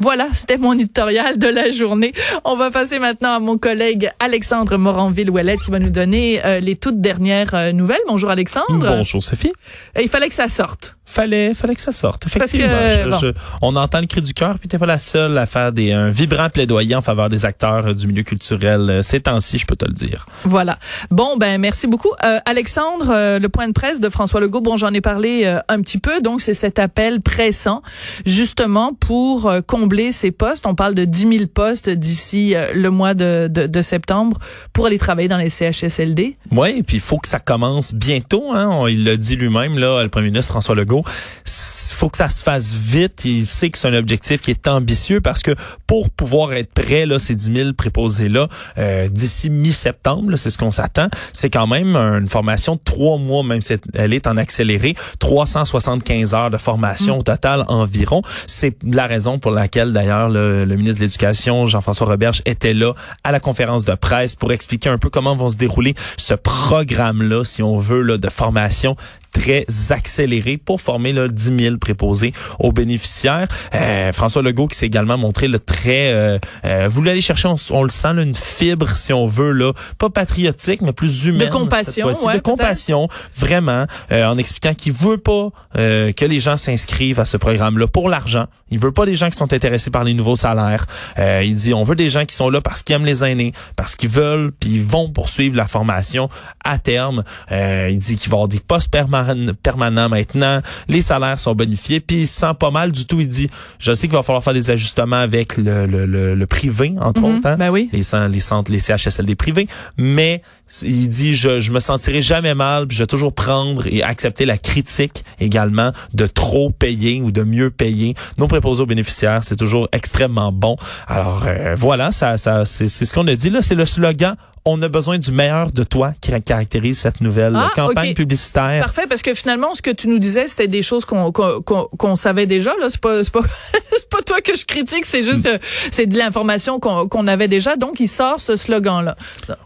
Voilà, c'était mon éditorial de la journée. On va passer maintenant à mon collègue Alexandre Moranville-Ouellette qui va nous donner euh, les toutes dernières euh, nouvelles. Bonjour Alexandre. Bonjour Sophie. Euh, il fallait que ça sorte. Fallait, fallait que ça sorte. Effectivement. que, Je- bon. je- on entend le cri du cœur, puis t'es pas la seule à faire des un vibrant plaidoyer en faveur des acteurs euh, du milieu culturel euh, ces temps-ci, je peux te le dire. Voilà. Bon, ben merci beaucoup. Euh, Alexandre, euh, le point de presse de François Legault, bon, j'en ai parlé un petit peu, donc c'est cet appel pressant, justement, pour combler ces postes. On parle de 10 000 postes d'ici le mois de, de, de septembre pour aller travailler dans les CHSLD. Oui, puis il faut que ça commence bientôt. Hein? On- il l'a dit lui-même, là, le premier ministre François Legault. Il faut que ça se fasse vite. Il sait que c'est un objectif qui est ambitieux parce que pour pouvoir être prêt, là, ces 10 000 préposés-là, euh, d'ici mi-septembre, c'est ce qu'on s'attend, c'est quand même une formation de trois mois, même si elle est en accéléré, 375 heures de formation au total environ. C'est la raison pour laquelle, d'ailleurs, le, le ministre de l'Éducation, Jean-François Roberge, était là à la conférence de presse pour expliquer un peu comment vont se dérouler ce programme-là, si on veut, là, de formation très accéléré pour former là, 10 000 préposés aux bénéficiaires. Euh, François Legault qui s'est également montré le très... Euh, euh, voulu aller chercher, on, on le sent, là, une fibre, si on veut, là, pas patriotique, mais plus humaine. compassion, cette fois-ci, ouais, de compassion, vraiment, euh, en expliquant qu'il veut pas euh, que les gens s'inscrivent à ce programme-là pour l'argent. Il veut pas des gens qui sont intéressés par les nouveaux salaires. Euh, il dit, on veut des gens qui sont là parce qu'ils aiment les aînés, parce qu'ils veulent, puis ils vont poursuivre la formation à terme. Euh, il dit qu'il va avoir des postes perman- permanents maintenant. Les salaires sont bonifiés, puis il se sent pas mal du tout. Il dit, je sais qu'il va falloir faire des ajustements avec le, le, le, le privé, entre Mhm, autres. hein ben oui. les, les centres, les CHSLD privés, mais il dit je, je me sentirai jamais mal, puis je vais toujours prendre et accepter la critique également de trop payer ou de mieux payer nos préposés aux bénéficiaires, c'est toujours extrêmement bon. Alors euh, voilà, ça, ça c'est c'est ce qu'on a dit là, c'est le slogan. On a besoin du meilleur de toi qui caractérise cette nouvelle Ah, campagne ok. publicitaire. Parfait, parce que finalement, ce que tu nous disais, c'était des choses qu'on qu'on qu'on qu'on savait déjà. Là, c'est pas c'est pas c'est pas toi que je critique, c'est juste euh, c'est de l'information qu'on qu'on avait déjà. Donc, il sort ce slogan-là.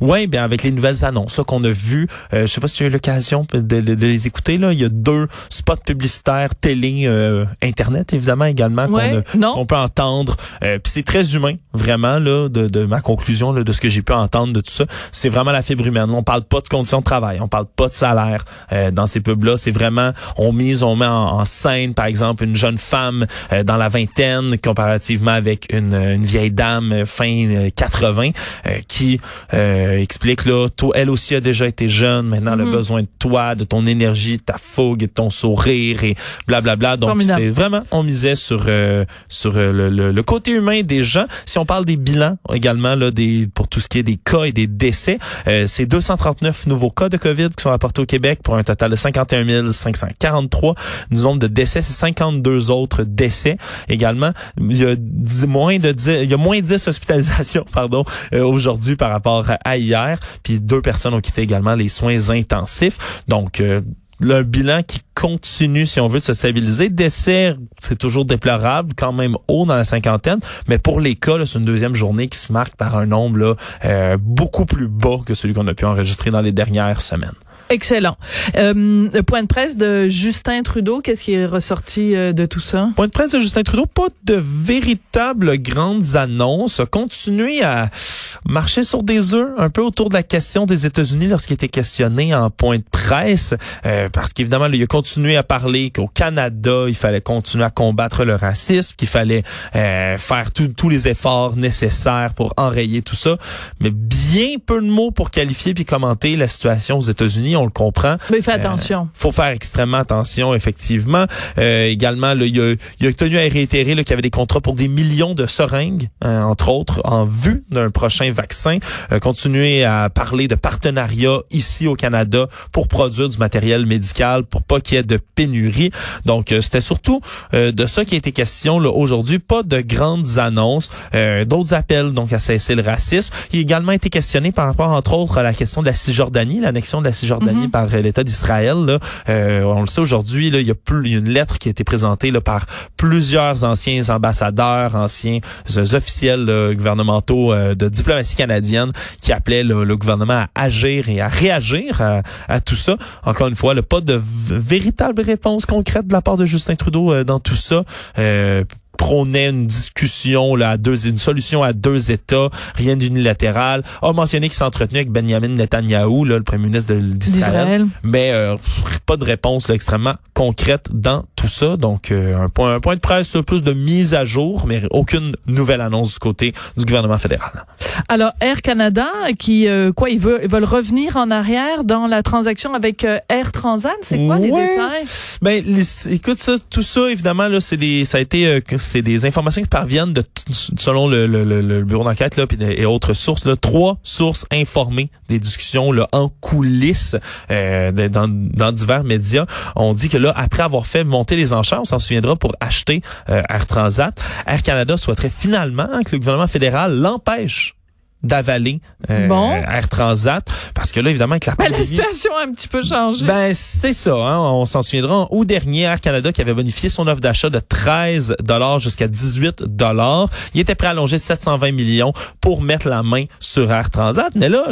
Oui, bien avec les nouvelles annonces là, qu'on a vues, euh, je sais pas si tu as eu l'occasion de, de- de les écouter là. Il y a deux spots publicitaires télé, euh, internet évidemment également qu'on Ouais, qu'on peut entendre. Euh, Puis c'est très humain vraiment là de, de ma conclusion là, de ce que j'ai pu entendre de tout ça. C'est vraiment la fibre humaine. On parle pas de conditions de travail, on parle pas de salaire euh, dans ces pubs là. C'est vraiment on mise, on met en, en scène par exemple une jeune femme euh, dans la vingtaine comparativement avec une, une vieille dame euh, fin euh, 80 euh, qui euh, explique là, toi, elle aussi a déjà été jeune, maintenant a Mhm. besoin de toi, de ton énergie, de ta fougue, de ton sourire et blablabla. Donc Formidable. c'est vraiment, on misait sur euh, sur euh, le, le- le côté humain des gens. Si on parle des bilans également là, des pour tout ce qui est des cas et des décès, euh, c'est 239 nouveaux cas de Covid qui sont apportés au Québec pour un total de 51 543. Du nombre de décès, c'est 52 autres décès également. Il y a moins de 10, il y a moins 10 hospitalisations pardon euh, aujourd'hui par rapport à, à hier. Puis deux personnes ont quitté également les soins intensifs. Donc euh, le bilan qui continue, si on veut, de se stabiliser. Décès, c'est toujours déplorable, quand même haut dans la cinquantaine, mais pour les cas, c'est une deuxième journée qui se marque par un nombre là, euh, beaucoup plus bas que celui qu'on a pu enregistrer dans les dernières semaines. Excellent. Euh, point de presse de Justin Trudeau, qu'est-ce qui est ressorti euh, de tout ça? Point de presse de Justin Trudeau, pas de véritables grandes annonces. A continué à marcher sur des œufs un peu autour de la question des États-Unis lorsqu'il était questionné en point de presse, euh, parce qu'évidemment, il a continué à parler qu'au Canada, il fallait continuer à combattre le racisme, qu'il fallait euh, faire tous les efforts nécessaires pour enrayer tout ça, mais bien peu de mots pour qualifier puis commenter la situation aux États-Unis, on le comprend Mais fais attention. faut faire extrêmement attention, effectivement. Euh, également, là, il, a, il a tenu à réitérer qu'il y avait des contrats pour des millions de seringues, euh, entre autres, en vue d'un prochain vaccin. Euh, continuer à parler de partenariats ici au Canada pour produire du matériel médical, pour pas qu'il y ait de pénurie. Donc, euh, c'était surtout euh, de ça qui a été question là, aujourd'hui. Pas de grandes annonces, euh, d'autres appels donc à cesser le racisme. Il a également été questionné par rapport, entre autres, à la question de la Cisjordanie, l'annexion de la Cisjordanie Mhm. par euh, l'État d'Israël. Euh, on le sait aujourd'hui, il y a plus y a une lettre qui a été présentée là, par plusieurs anciens ambassadeurs, anciens officiels gouvernementaux de diplomatie canadienne qui appelaient là, le gouvernement à agir et à réagir à, à tout ça. Encore une fois, là, pas de véritable réponse concrète de la part de Justin Trudeau euh, dans tout ça. Euh, prônait une discussion là, à deux, une solution à deux États, rien d'unilatéral. A mentionné qu'il s'entretenait avec Benjamin Netanyahu, là, le premier ministre d'Israël, mais euh, pas de réponse là, extrêmement concrète dans tout ça. Donc euh, un point, un point de presse plus de mise à jour, mais aucune nouvelle annonce du côté du gouvernement fédéral. Alors Air Canada, qui euh, quoi, ils veulent, ils veulent revenir en arrière dans la transaction avec Air Transat, c'est quoi les détails? Ben écoute ça, tout ça évidemment là, c'est des, ça a été c'est des informations qui parviennent de selon le, le, le, bureau d'enquête là et autres sources là, trois sources informées des discussions là en coulisses euh, dans, dans divers médias. On dit que là après avoir fait monter les enchères, on s'en souviendra pour acheter euh, Air Transat, Air Canada souhaiterait finalement que le gouvernement fédéral l'empêche d'avaler euh, Air Transat parce que là évidemment avec la pandémie, la situation a un petit peu changé. Ben c'est ça, hein, on s'en souviendra. En août dernier Air Canada qui avait bonifié son offre d'achat de 13 dollars jusqu'à 18 dollars, il était prêt à allonger 720 millions pour mettre la main sur Air Transat, mais là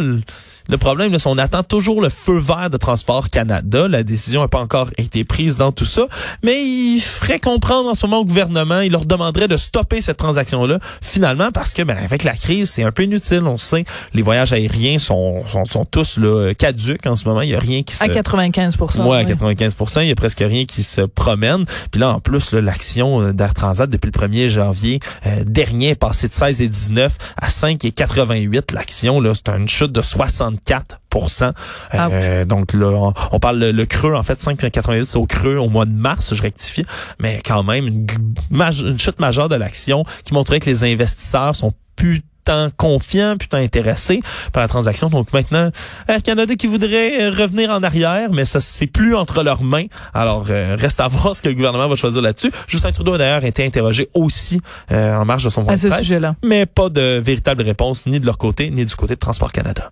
le problème, c'est qu'on attend toujours le feu vert de Transport Canada. La décision n'a pas encore été prise dans tout ça, mais il ferait comprendre en ce moment au gouvernement, il leur demanderait de stopper cette transaction-là, finalement, parce que ben, avec la crise, c'est un peu inutile, on sait. Les voyages aériens sont, sont, sont tous là, caduques en ce moment. Il y a rien qui se... À 95% Ouais, à 95% Il y a presque rien qui se promène. Puis là, en plus, l'action euh, d'Air Transat depuis le 1er janvier euh, dernier est passée de 16 et 19 à 5 et 88. L'action, là, c'est une chute de 60 4 euh, donc là, on, parle le, creux, en fait, 5,88, c'est au creux au mois de mars, je rectifie, mais quand même une, une chute majeure de l'action qui montrait que les investisseurs sont plus tant confiants, putain intéressés par la transaction. Donc maintenant, Air Canada qui voudrait revenir en arrière, mais ça c'est plus entre leurs mains. Alors euh, reste à voir ce que le gouvernement va choisir là-dessus. Justin Trudeau a d'ailleurs été interrogé aussi euh, en marge de son point de presse, mais pas de véritable réponse ni de leur côté ni du côté de Transport Canada.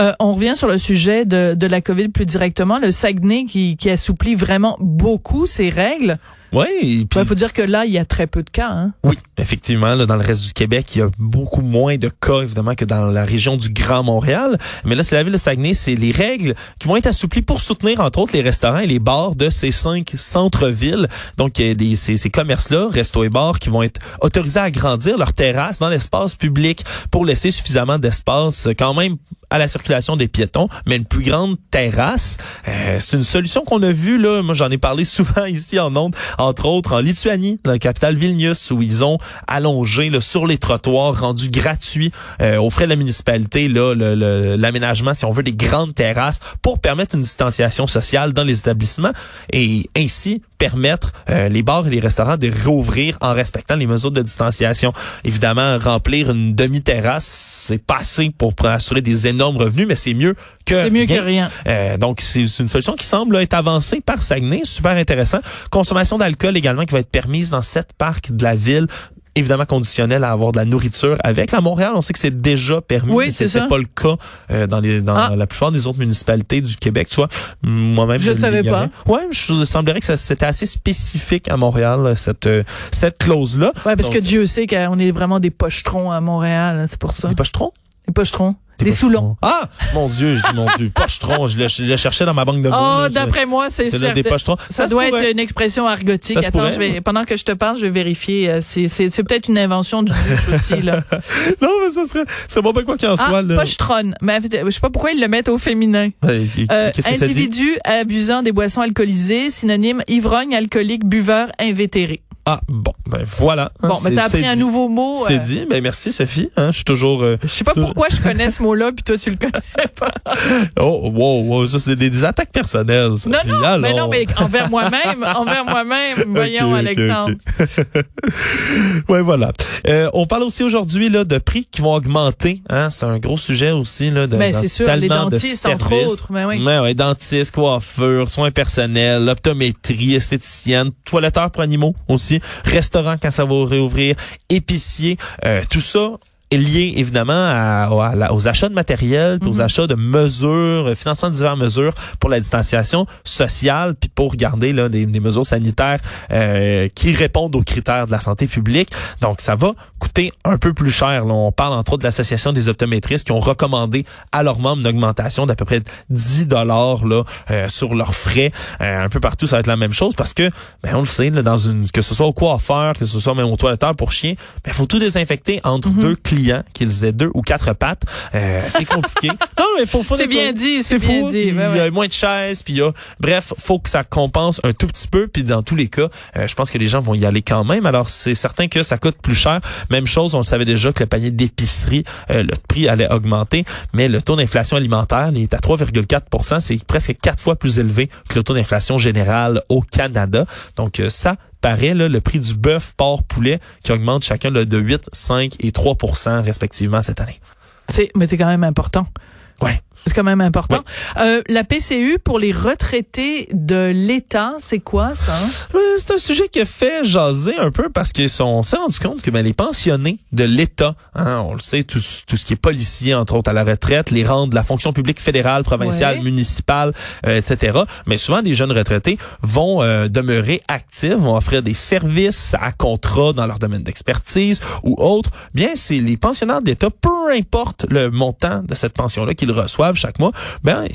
Euh, on revient sur le sujet de, de la COVID plus directement. Le Saguenay qui, qui assouplit vraiment beaucoup ses règles. Oui. Il faut dire que là, il y a très peu de cas. Hein? Oui, effectivement. Là, dans le reste du Québec, il y a beaucoup moins de cas, évidemment, que dans la région du Grand Montréal. Mais là, c'est la ville de Saguenay, c'est les règles qui vont être assouplies pour soutenir, entre autres, les restaurants et les bars de ces cinq centres-villes. Donc, il y a des, ces, ces commerces-là, restos et bars, qui vont être autorisés à agrandir leurs terrasses dans l'espace public pour laisser suffisamment d'espace quand même à la circulation des piétons, mais une plus grande terrasse. Euh, c'est une solution qu'on a vue, là, moi j'en ai parlé souvent ici en Onde, entre autres en Lituanie, dans la capitale Vilnius, où ils ont allongé là, sur les trottoirs, rendu gratuit euh, aux frais de la municipalité là l'aménagement, si on veut, des grandes terrasses pour permettre une distanciation sociale dans les établissements et ainsi permettre euh, les bars et les restaurants de rouvrir en respectant les mesures de distanciation. Évidemment, remplir une demi-terrasse, c'est pas assez pour assurer des énormes revenus, mais c'est mieux que C'est mieux que rien. Euh, donc, c'est une solution qui semble être avancée par Saguenay. Super intéressant. Consommation d'alcool également qui va être permise dans sept parcs de la ville évidemment conditionnel à avoir de la nourriture avec. À Montréal, on sait que c'est déjà permis, oui, mais c'était pas le cas euh, dans les dans ah. la plupart des autres municipalités du Québec. Tu vois, moi-même, je ne savais pas. Ouais, je semblerait que c'était assez spécifique à Montréal cette euh, cette clause là. Ouais, parce que Dieu sait qu'on est vraiment des pochetrons à Montréal, hein, c'est pour ça. Des pochetrons? Des pochetrons. Des Soulons. Ah! Mon Dieu, mon Dieu. Pochetron. Je le, cherchais dans ma banque de mots. Oh, d'après moi, c'est ça. des pochetrons. Ça, doit être une expression argotique. Attends, je vais, pendant que je te parle, je vais vérifier. Euh, c'est, peut-être une invention du aussi, là. non, mais ça serait, c'est bon, ben quoi qu'il en ah, soit, là. Pochetron. Mais je sais pas pourquoi ils le mettent au féminin. euh, individu abusant des boissons alcoolisées, synonyme ivrogne, alcoolique, buveur, invétéré. Ah bon, ben voilà. Bon, mais t'as appris un nouveau mot. C'est euh, dit. Ben merci Sophie. Hein, je suis toujours. Euh, je sais pas pourquoi je connais ce mot-là puis toi tu le connais pas. oh wow, wow ça c'est des, attaques personnelles. Non non, mais non, mais envers moi-même, envers moi-même. Voyons Alexandre. ouais voilà. Euh, on parle aussi aujourd'hui là de prix qui vont augmenter. Hein, c'est un gros sujet aussi là. De, ben c'est sûr, les dentistes entre autres. Mais oui. Mais ouais, dentistes, coiffeurs, soins personnels, optométrie, esthéticienne, toiletteur pour animaux aussi restaurant quand ça va réouvrir, épicier, euh, tout ça lié évidemment à, aux achats de matériel, aux mhm. achats de mesures, euh, financement de diverses mesures pour la distanciation sociale, puis pour garder là, des, des mesures sanitaires euh, qui répondent aux critères de la santé publique. Donc, ça va coûter un peu plus cher. Là. On parle entre autres de l'Association des optométristes qui ont recommandé à leurs membres une augmentation d'à peu près 10 dollars là euh, sur leurs frais. un peu partout, ça va être la même chose parce que, ben, on le sait, là, dans une que ce soit au coiffeur, que ce soit même au toiletteur pour chien, ben, faut tout désinfecter entre mhm. deux clients, qu'ils aient deux ou quatre pattes. Euh, c'est compliqué. non, mais faut, faut c'est bien dit, c'est bien dit. Il y a moins de chaises, puis il y a, bref, faut que ça compense un tout petit peu, puis dans tous les cas, euh, je pense que les gens vont y aller quand même. Alors c'est certain que ça coûte plus cher. Même chose, on savait déjà que le panier d'épicerie, euh, le prix allait augmenter, mais le taux d'inflation alimentaire il est à 3,4% C'est presque quatre fois plus élevé que le taux d'inflation général au Canada. Donc ça, paraît, là, le prix du bœuf, porc, poulet, qui augmente chacun de 8, 5 et 3% respectivement cette année. C'est, mais c'est quand même important. Ouais. C'est quand même important. Euh, la PCU pour les retraités de l'État, c'est quoi ça? C'est un sujet qui a fait jaser un peu parce qu'on s'est rendu compte que ben, les pensionnés de l'État, hein, on le sait, tout, tout, ce qui est policier, entre autres à la retraite, les rangs de la fonction publique fédérale, provinciale, municipale, euh, etc. Mais souvent, des jeunes retraités vont euh, demeurer actifs, vont offrir des services à contrat dans leur domaine d'expertise ou autre. Bien, c'est les pensionnaires d'État, peu importe le montant de cette pension-là qu'ils reçoivent, chaque mois, ben,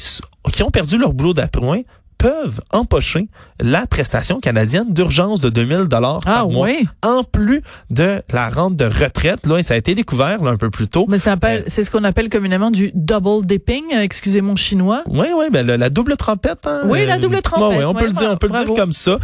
qui ont perdu leur boulot d'après peuvent empocher la prestation canadienne d'urgence de 2000 dollars ah, par mois en plus de la rente de retraite là et ça a été découvert là, un peu plus tôt. Mais euh, c'est ce qu'on appelle communément du double dipping, euh, excusez mon chinois. Oui oui, ben la, double trompette hein, Oui, la double trompette. oui, on peut le dire, on peut le dire comme ça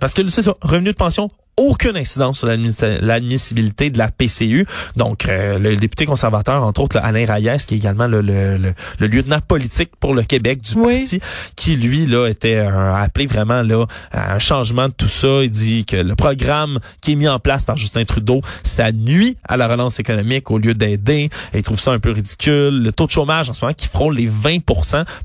parce que c'est ça, revenu de pension aucune incidence sur l'admissibilité de la PCU. Donc, euh, le député conservateur, entre autres, Alain Reyes, qui est également le, le, le, lieutenant politique pour le Québec du parti, qui, lui, là, était appelé vraiment là à un changement de tout ça. Il dit que le programme qui est mis en place par Justin Trudeau, ça nuit à la relance économique au lieu d'aider. Il trouve ça un peu ridicule. Le taux de chômage, en ce moment, qui frôle les 20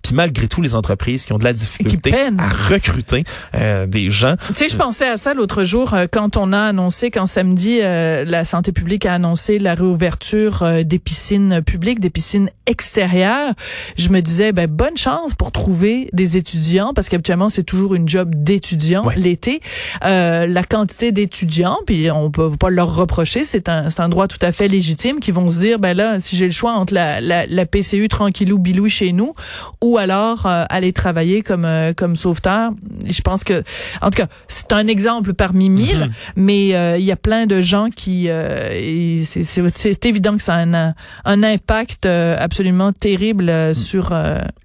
puis malgré tout, les entreprises qui ont de la difficulté à recruter euh, des gens. Tu sais, je pensais à ça l'autre jour, euh, quand quand on a annoncé, quand samedi, euh, la santé publique a annoncé la réouverture euh, des piscines publiques, des piscines extérieures, je me disais, ben, bonne chance pour trouver des étudiants, parce qu'habituellement, c'est toujours une job d'étudiant l'été. Euh, la quantité d'étudiants, puis on peut pas leur reprocher, c'est un, un droit tout à fait légitime, qui vont se dire, ben là, si j'ai le choix entre la, la, la PCU tranquillou bilou chez nous, ou alors aller travailler comme comme sauveteur, je pense que, en tout cas, c'est un exemple parmi mille. Mm-hmm mais euh, il y a plein de gens qui euh, c'est évident que ça a un, un impact euh, absolument terrible hmm. sur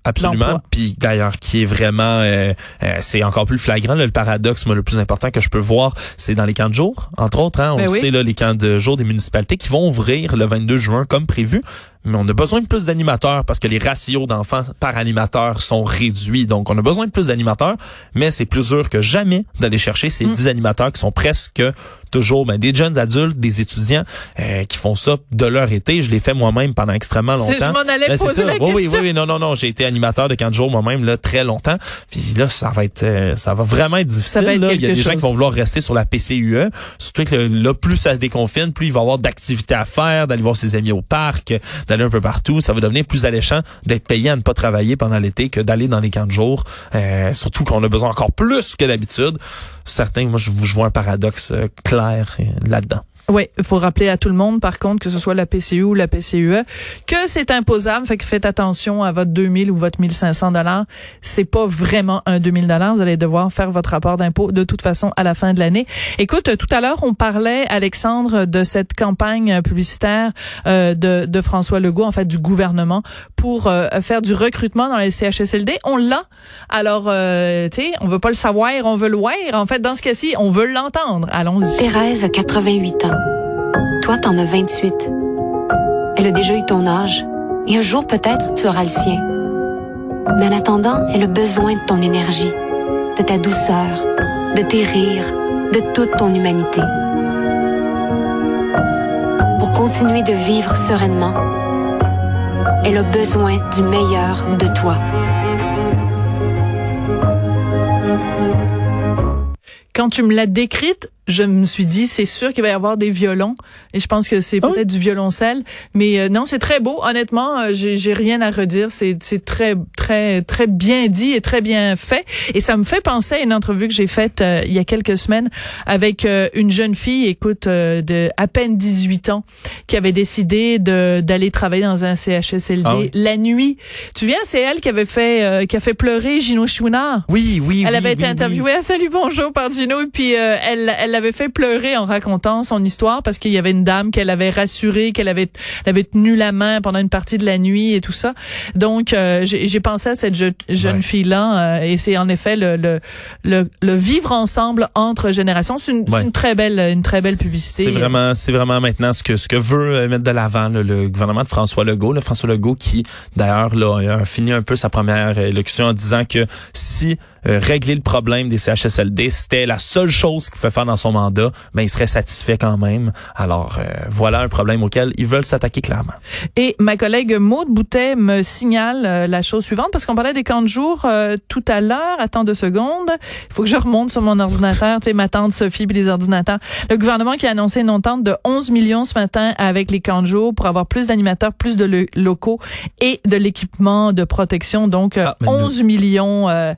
absolument. puis d'ailleurs qui est vraiment c'est encore plus flagrant le paradoxe moi, le plus important que je peux voir c'est dans les camps de jour entre autres hein, on ben sait là les camps de jour des municipalités qui vont ouvrir le 22 juin comme prévu mais on a besoin de plus d'animateurs parce que les ratios d'enfants par animateur sont réduits. Donc, on a besoin de plus d'animateurs, mais c'est plus dur que jamais d'aller chercher ces 10 hmm. animateurs qui sont presque toujours ben, des jeunes adultes, des étudiants euh, qui font ça de leur été. Je l'ai fait moi-même pendant extrêmement longtemps. Je m'en allais ben, poser la oui, oui, oui, oui, non, non, non. J'ai été animateur de 15 jours moi-même là très longtemps. Puis là, ça va être, euh, ça va vraiment être difficile. là. Il y a des gens qui vont vouloir rester sur la PCUE. Surtout que là, plus ça se déconfine, plus il va y avoir d'activités à faire, d'aller voir ses amis au parc, d'aller un peu partout. Ça va devenir plus alléchant d'être payé à ne pas travailler pendant l'été que d'aller dans les camps de jour. Euh, surtout qu'on a besoin encore plus que d'habitude. Certains, moi, je, je vois un paradoxe euh, clair euh, là-dedans. Oui, il faut rappeler à tout le monde, par contre, que ce soit la PCU ou la PCUE, que c'est imposable. Fait que faites attention à votre 2000 ou votre 1500 dollars. C'est pas vraiment un 2000 dollars. Vous allez devoir faire votre rapport d'impôt de toute façon à la fin de l'année. Écoute, tout à l'heure, on parlait, Alexandre, de cette campagne publicitaire euh, de, François Legault, en fait, du gouvernement, pour euh, faire du recrutement dans les CHSLD. On l'a. Alors, euh, tu sais, on veut pas le savoir, on veut le voir. En fait, dans ce cas-ci, on veut l'entendre. Allons-y. Thérèse, 88 ans. Toi, t'en as 28. Elle a déjà eu ton âge. Et un jour, peut-être, tu auras le sien. Mais en attendant, elle a besoin de ton énergie, de ta douceur, de tes rires, de toute ton humanité. Pour continuer de vivre sereinement, elle a besoin du meilleur de toi. Quand tu me l'as décrite, je me suis dit, c'est sûr qu'il va y avoir des violons. Et je pense que c'est Ah peut-être du violoncelle. Mais euh, non, c'est très beau. Honnêtement, euh, j'ai j'ai rien à redire. C'est c'est très, très, très bien dit et très bien fait. Et ça me fait penser à une entrevue que j'ai faite euh, il y a quelques semaines avec euh, une jeune fille, écoute, euh, de à peine 18 ans, qui avait décidé de d'aller travailler dans un CHSLD Ah oui? la nuit. Tu viens, c'est elle qui avait fait, euh, qui a fait pleurer Gino Chouinard. Oui, oui, Elle oui, avait été oui, interviewée à Salut Bonjour par Gino et puis euh, elle elle l'avait fait pleurer en racontant son histoire parce qu'il y avait une dame qu'elle avait rassurée, qu'elle avait avait tenu la main pendant une partie de la nuit et tout ça. Donc euh, j'ai pensé à cette je- jeune Ouais. fille là et c'est en effet le, le le le vivre ensemble entre générations. C'est une, Ouais. une très belle une très belle publicité. C'est vraiment, c'est vraiment maintenant ce que ce que veut euh, mettre de l'avant le gouvernement de François Legault. Là, François Legault qui, d'ailleurs, là, a fini un peu sa première élocution en disant que si euh, régler le problème des CHSLD, c'était la seule chose qu'il pouvait faire dans son mandat, ben il serait satisfait quand même. Alors euh, voilà un problème auquel ils veulent s'attaquer clairement. Et ma collègue Maude Boutet me signale euh, la chose suivante parce qu'on parlait des camps de jour euh, tout à l'heure. Attends deux secondes. Il faut que je remonte sur mon ordinateur. Tu sais, ma tante Sophie puis les ordinateurs. Le gouvernement qui a annoncé une entente de 11 millions ce matin avec les camps de jour pour avoir plus d'animateurs, plus de lo- locaux et de l'équipement de protection. Donc, euh, Ah, mais nous- 11 millions, euh,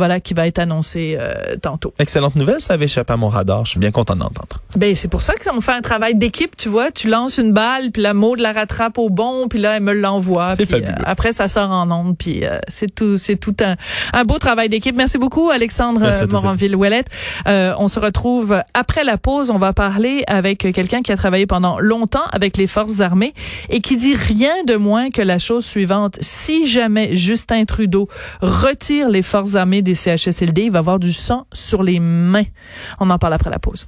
voilà, qui va être annoncé euh, tantôt. Excellente nouvelle, ça avait échappé à mon radar. Je suis bien content d'entendre. Ben c'est pour ça qu'on fait un travail d'équipe, tu vois. Tu lances une balle, puis la Maud la rattrape au bon, puis là elle me l'envoie. C'est puis, fabuleux. euh, après ça sort en onde, puis euh, c'est tout, c'est tout un, un beau travail d'équipe. Merci beaucoup Alexandre euh, Moranville-Ouellette. Euh, on se retrouve après la pause. On va parler avec quelqu'un qui a travaillé pendant longtemps avec les forces armées et qui dit rien de moins que la chose suivante. Si jamais Justin Trudeau retire les forces armées CHSLD, il va avoir du sang sur les mains. On en parle après la pause.